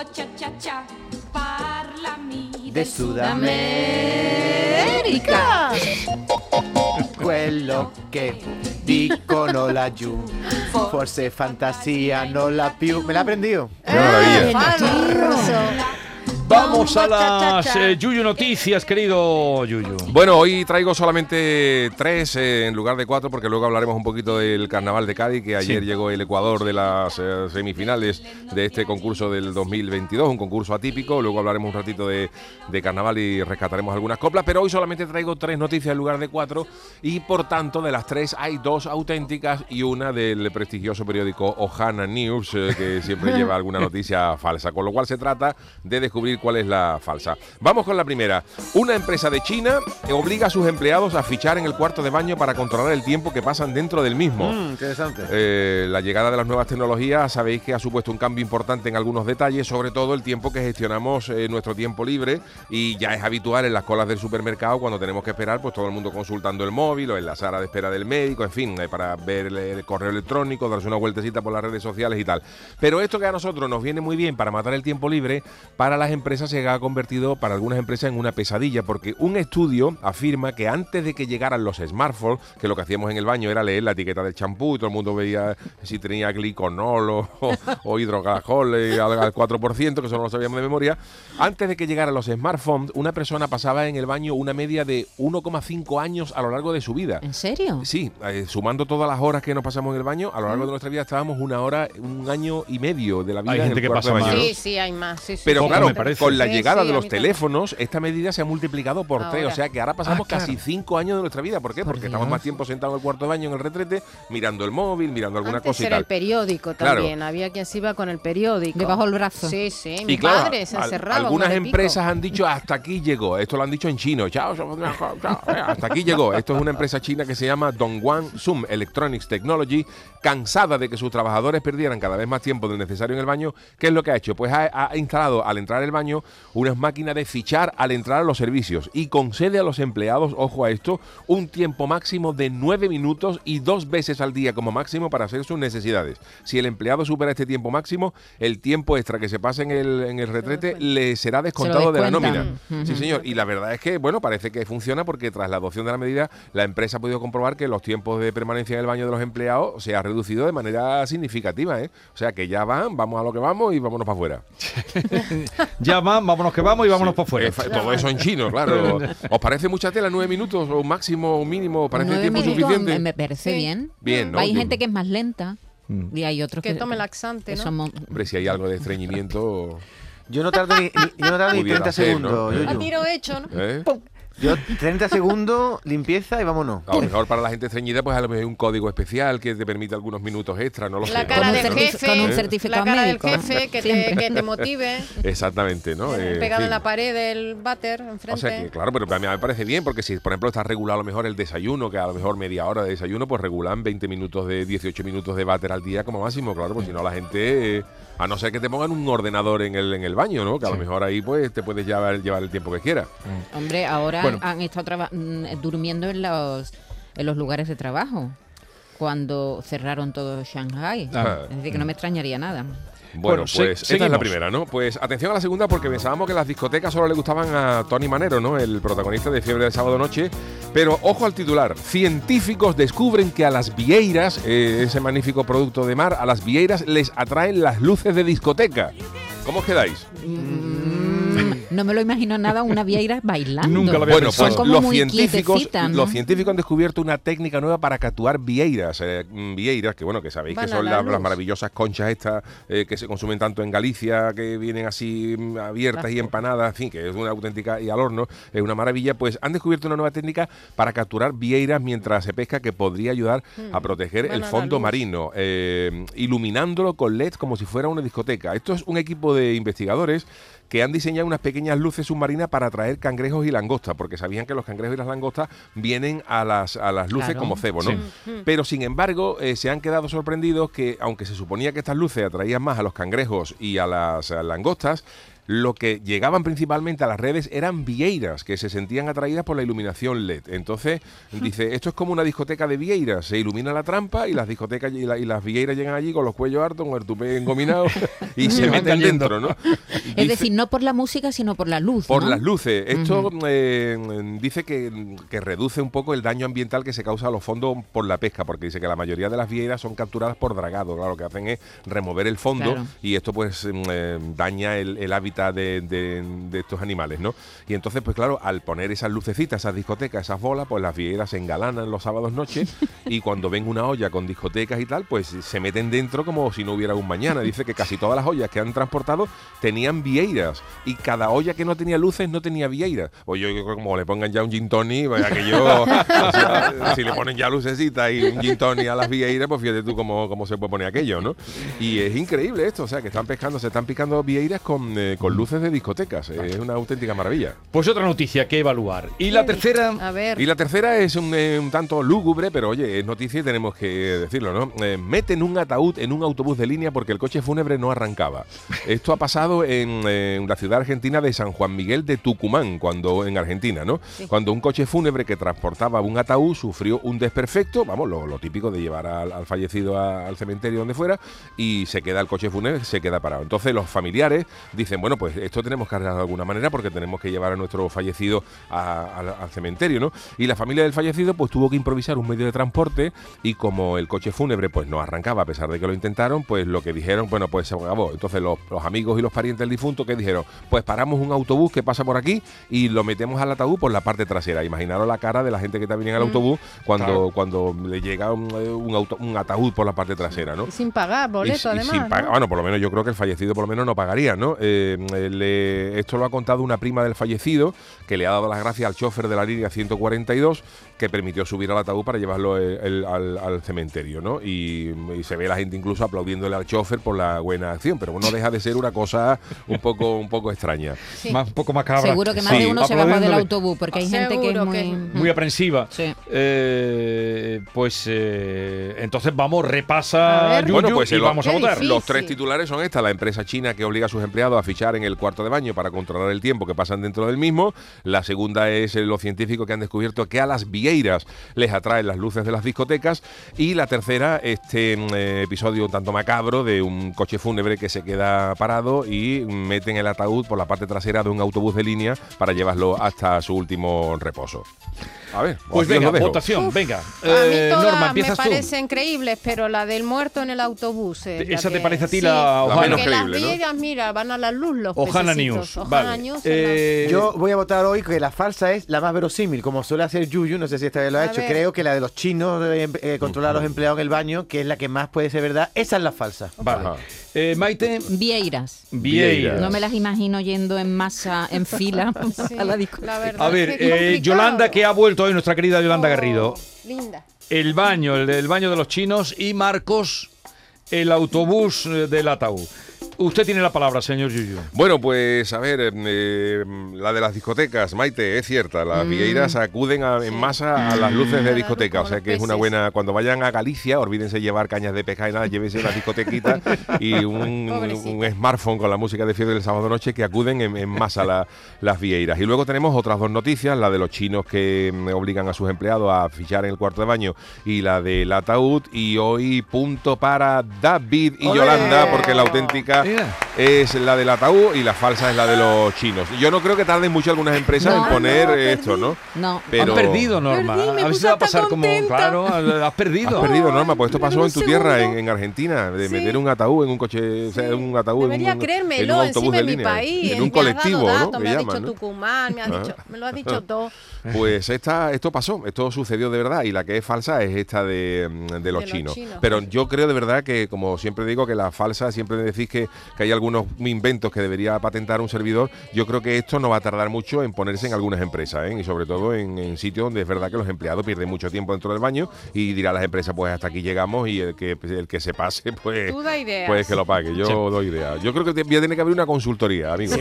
poco cha cha cha, parlami De Sudamerica. Quello che dicono laggiù. Forse fantasía, no la più. Me la he aprendido. Qué maravilla. Vamos a las eh, Yuyu Noticias, querido Yuyu. Bueno, hoy traigo solamente tres eh, en lugar de cuatro, porque luego hablaremos un poquito del Carnaval de Cádiz, que ayer llegó el Ecuador de las eh, semifinales de este concurso del 2022, un concurso atípico. Luego hablaremos un ratito de, de Carnaval y rescataremos algunas coplas, pero hoy solamente traigo tres noticias en lugar de cuatro, y por tanto, de las tres hay dos auténticas y una del prestigioso periódico Ohana News, eh, que siempre lleva alguna noticia falsa, con lo cual se trata de descubrir cuál es la falsa. Vamos con la primera. Una empresa de China obliga a sus empleados a fichar en el cuarto de baño para controlar el tiempo que pasan dentro del mismo. Mm, interesante. Eh, la llegada de las nuevas tecnologías sabéis que ha supuesto un cambio importante en algunos detalles, sobre todo el tiempo que gestionamos eh, nuestro tiempo libre y ya es habitual en las colas del supermercado cuando tenemos que esperar, pues todo el mundo consultando el móvil o en la sala de espera del médico, en fin, eh, para ver el, el correo electrónico, darse una vueltecita por las redes sociales y tal. Pero esto que a nosotros nos viene muy bien para matar el tiempo libre, para las empresas se ha convertido para algunas empresas en una pesadilla, porque un estudio afirma que antes de que llegaran los smartphones, que lo que hacíamos en el baño era leer la etiqueta del champú y todo el mundo veía si tenía gliconol o, o, o hidrogajol eh, al, al 4%, que eso no lo sabíamos de memoria, antes de que llegaran los smartphones, una persona pasaba en el baño una media de 1,5 años a lo largo de su vida. ¿En serio? Sí, eh, sumando todas las horas que nos pasamos en el baño, a lo largo de nuestra vida estábamos una hora, un año y medio de la vida Hay en gente el que pasa de baño. Sí, sí, hay más. Sí, sí, Pero sí. Claro, me parece. con la llegada sí, de los también. teléfonos, esta medida se ha multiplicado por tres. O sea que ahora pasamos Ah, claro. casi cinco años de nuestra vida. ¿Por qué? Por Porque estamos más tiempo sentados en el cuarto de baño, en el retrete, mirando el móvil, mirando alguna Antes cosa y era tal. el periódico Claro. también. Había quien se iba con el periódico. Debajo del brazo. Sí, sí. Mi Y claro, padre se al- encerraba. algunas y pico. empresas han dicho hasta aquí llegó. Esto lo han dicho en chino. Chao, chao, chao, chao, eh, hasta aquí llegó. Esto es una empresa china que se llama Dongguan Sum Electronics Technology, cansada de que sus trabajadores perdieran cada vez más tiempo del necesario en el baño. ¿Qué es lo que ha hecho? Pues ha, ha instalado al entrar al baño unas máquinas de fichar al entrar a los servicios y concede a los empleados, ojo a esto, un tiempo máximo de nueve minutos y dos veces al día como máximo para hacer sus necesidades. Si el empleado supera este tiempo máximo, el tiempo extra que se pase en el, en el retrete le será descontado de la nómina. Sí, señor. Y la verdad es que, bueno, parece que funciona porque tras la adopción de la medida, la empresa ha podido comprobar que los tiempos de permanencia en el baño de los empleados se ha reducido de manera significativa, ¿eh? O sea que ya van, vamos a lo que vamos y vámonos para afuera. Ya vámonos que vamos y vámonos. Eh, fa- todo eso en chino, claro. ¿Os parece mucha tela? ¿Nueve minutos? ¿O un máximo, un mínimo? ¿Parece tiempo minutos suficiente? Me parece Sí. bien. Bien, ¿no? Hay Yo- gente que es más lenta Mm. y hay otros que, Que tome laxante, ¿no? somos- Hombre, si hay algo de estreñimiento... Yo no tardo ni, ni- yo no tardo ni Pudiera 30 ser, segundos. ¿no? A tiro hecho, ¿no? ¿eh? Yo 30 segundos, limpieza y vámonos. A lo mejor para la gente estreñida, pues a lo mejor hay un código especial que te permite algunos minutos extra, no lo sé. La cara del jefe. con un ¿Eh? certificado La cara médico, del ¿no? jefe que te, Siempre. que te motive. Exactamente, ¿no? Eh, pegado en fin. la pared del váter O enfrente. sea que, claro, pero a mí me parece bien, porque si, por ejemplo, está regulado a lo mejor el desayuno, que a lo mejor media hora de desayuno, pues regulan 20 minutos de 18 minutos de váter al día como máximo, claro, pues si no la gente, eh, a no ser que te pongan un ordenador en el, en el baño, ¿no? Que a lo mejor ahí pues te puedes llevar, llevar el tiempo que quieras. Hombre, ahora Bueno. han estado mm, durmiendo en los, en los lugares de trabajo cuando cerraron todo Shanghai. Ah. Es decir, que no me extrañaría nada. Bueno, Bueno, pues se- esta es la primera, ¿no? Pues atención a la segunda porque pensábamos que las discotecas solo le gustaban a Tony Manero, ¿no? El protagonista de Fiebre del Sábado Noche. Pero ojo al titular. Científicos descubren que a las vieiras, eh, ese magnífico producto de mar, a las vieiras les atraen las luces de discoteca. ¿Cómo os quedáis? Mm, no me lo imagino nada una vieira bailando. Nunca lo había Bueno, pensado. pues Son como los muy científicos, ¿no? los científicos han descubierto una técnica nueva para capturar vieiras. eh, vieiras, que bueno, que sabéis Van que son la la- las maravillosas conchas estas eh, que se consumen tanto en Galicia, que vienen así mm, abiertas y empanadas, en fin, que es una auténtica y al horno, es una maravilla. Pues han descubierto una nueva técnica para capturar vieiras mientras se pesca que podría ayudar a proteger Van el fondo marino, eh, iluminándolo con LED como si fuera una discoteca. Esto es un equipo de investigadores que han diseñado unas pequeñas luces submarinas para atraer cangrejos y langostas, porque sabían que los cangrejos y las langostas vienen a las, a las luces Claro. como cebo, ¿no? Pero sin embargo, eh, se han quedado sorprendidos que, aunque se suponía que estas luces atraían más a los cangrejos y a las langostas, lo que llegaban principalmente a las redes eran vieiras que se sentían atraídas por la iluminación LED. Entonces, dice, esto es como una discoteca de vieiras, se ilumina la trampa y las discotecas y, la- y las vieiras llegan allí con los cuellos hartos, con el tupé engominado y se meten cayendo. dentro, ¿no? Es Dice- decir, no por la música, sino por la luz. por ¿no? las luces. Esto eh, dice que, que reduce un poco el daño ambiental que se causa a los fondos por la pesca, porque dice que la mayoría de las vieiras son capturadas por dragado. Claro, lo que hacen es remover el fondo Claro. y esto pues mm, eh, daña el, el hábitat de, estos animales, ¿no? Y entonces, pues claro, al poner esas lucecitas, esas discotecas, esas bolas, pues las vieiras se engalanan los sábados noche y cuando ven una olla con discotecas y tal, pues se meten dentro como si no hubiera un mañana. Dice que casi todas las ollas que han transportado tenían vieiras y cada olla que no tenía luces no tenía vieiras. Pues yo, yo que como le pongan ya un gin tonic, pues aquello, o sea, si le ponen ya lucecitas y un gin tonic a las vieiras, pues fíjate tú cómo, cómo se puede poner aquello, ¿no? Y es increíble esto, o sea, que están pescando, se están picando vieiras con, eh, con luces de discotecas. Es una auténtica maravilla. Pues otra noticia que evaluar. Y la tercera, A ver. Y la tercera es un, eh, un tanto lúgubre, pero oye, es noticia y tenemos que decirlo, ¿no? Eh, meten un ataúd en un autobús de línea porque el coche fúnebre no arrancaba. Esto ha pasado en, eh, en la ciudad argentina de San Juan Miguel de Tucumán, cuando en Argentina, ¿no? Cuando un coche fúnebre que transportaba un ataúd sufrió un desperfecto, vamos, lo, lo típico de llevar al, al fallecido a- al cementerio donde fuera, y se queda el coche fúnebre, se queda parado. Entonces los familiares dicen, bueno, pues esto tenemos que arreglar de alguna manera porque tenemos que llevar a nuestro fallecido a- al- al cementerio, ¿no? Y la familia del fallecido pues tuvo que improvisar un medio de transporte y como el coche fúnebre pues no arrancaba a pesar de que lo intentaron, pues lo que dijeron, bueno, pues se acabó. Entonces los, los amigos y los parientes del difunto que dijeron, pues paramos un autobús que pasa por aquí y lo metemos al ataúd por la parte trasera. Imaginaros la cara de la gente que está viniendo en el autobús cuando, Claro. cuando le llega un, eh, un auto- un ataúd por la parte trasera, ¿no? Sin pagar boleto, y además. sin ¿no? pagar- Bueno, por lo menos yo creo que el fallecido por lo menos no pagaría, ¿no? Eh, le- esto lo ha contado una prima del fallecido que le ha dado las gracias al chofer de la línea 142 que permitió subir al ataúd para llevarlo eh, el- al, al cementerio, ¿no? Y, y se ve la gente incluso aplaudiéndole al chofer por la buena acción, pero no deja de ser una cosa un poco, un poco extraña. Sí. más, un poco más cabra. Seguro que más Sí. de uno se bajó del autobús, porque hay gente que es muy... que- Muy aprensiva. Sí. Eh, pues eh, entonces vamos, repasa A ver. Yuyu, Bueno, pues y el- vamos a votar. difícil. Los tres titulares son estas. La empresa china que obliga a sus empleados a fichar en el cuarto de baño para controlar el tiempo que pasan dentro del mismo. La segunda es eh, los científicos que han descubierto que a las vieiras les atraen las luces de las discotecas. Y la tercera, este mm, eh, episodio un tanto macabro de un coche fúnebre que se queda parado y meten el ataúd por la parte trasera de un autobús de línea para llevarlo hasta su último reposo. A ver, Pues venga, votación, venga. A mí Eh, todas Norma, me empiezas parecen creíbles, pero la del muerto en el autobús. es la ¿Esa te parece a ti sí, la La menos Porque las creíble, ¿no? mira, van a la luz los Ojana. News. Ojana Vale. News, Eh, Yo voy a votar hoy que la falsa es la más verosímil, como suele hacer Yuyu, no sé si esta vez lo ha A hecho. ver. Creo que la de los chinos de eh, controlar a los empleados en el baño, que es la que más puede ser verdad, esa es la falsa. Vale. Eh, Maite, Vieiras. Vieira. No me las imagino yendo en masa, en fila Sí, a la disco. la verdad A ver, es que es eh. Yolanda, que ha vuelto hoy, nuestra querida Yolanda Oh, Garrido. Linda. El baño, el, el baño de los chinos y Marcos, el autobús eh, del ataúd. Usted tiene la palabra, señor Yuyu. Bueno, pues a ver, eh, la de las discotecas, Maite, es cierta. Las Mm. vieiras acuden a- en masa a las luces de discoteca. O sea que es una buena. Cuando vayan a Galicia, olvídense llevar cañas de pesca y nada, llévense una discotequita y un, smartphone con la música de fiebre del sábado noche que acuden en, en masa la- las vieiras. Y luego tenemos otras dos noticias: la de los chinos que mm, obligan a sus empleados a fichar en el cuarto de baño y la del ataúd. Y hoy punto para David y. Yolanda, porque la auténtica Mira. Es la del ataúd y la falsa es la de los chinos. Yo no creo que tarden mucho algunas empresas No, en poner no, esto. ¿no? No, Pero- Has perdido, Norma. Perdí, me a te va a pasar como. Claro, has perdido. Has perdido, Norma, pues esto pasó un en tu tierra, en, en Argentina, de Sí. meter un ataúd en un coche, o sea, un ataúd en Debería un, en creérmelo, un autobús encima de en mi línea, país. en un me colectivo, has dado ¿no? me ha llaman, dicho ¿no? Tucumán, me, has dicho, me lo has dicho todo. Pues esta, esto pasó, esto sucedió de verdad y la que es falsa es esta de, de los, los chinos. chinos. Pero yo creo de verdad que, como siempre digo, que la falsa, siempre decís que, que hay algunos inventos que debería patentar un servidor, yo creo que esto no va a tardar mucho en ponerse en algunas empresas, ¿eh? y sobre todo en, en sitios donde es verdad que los empleados pierden mucho tiempo dentro del baño y dirá a las empresas, pues hasta aquí llegamos y el que, el que se pase, pues, Tú da ideas. pues que lo pague. Yo doy idea. Yo creo que voy a tener que abrir una consultoría, amigos.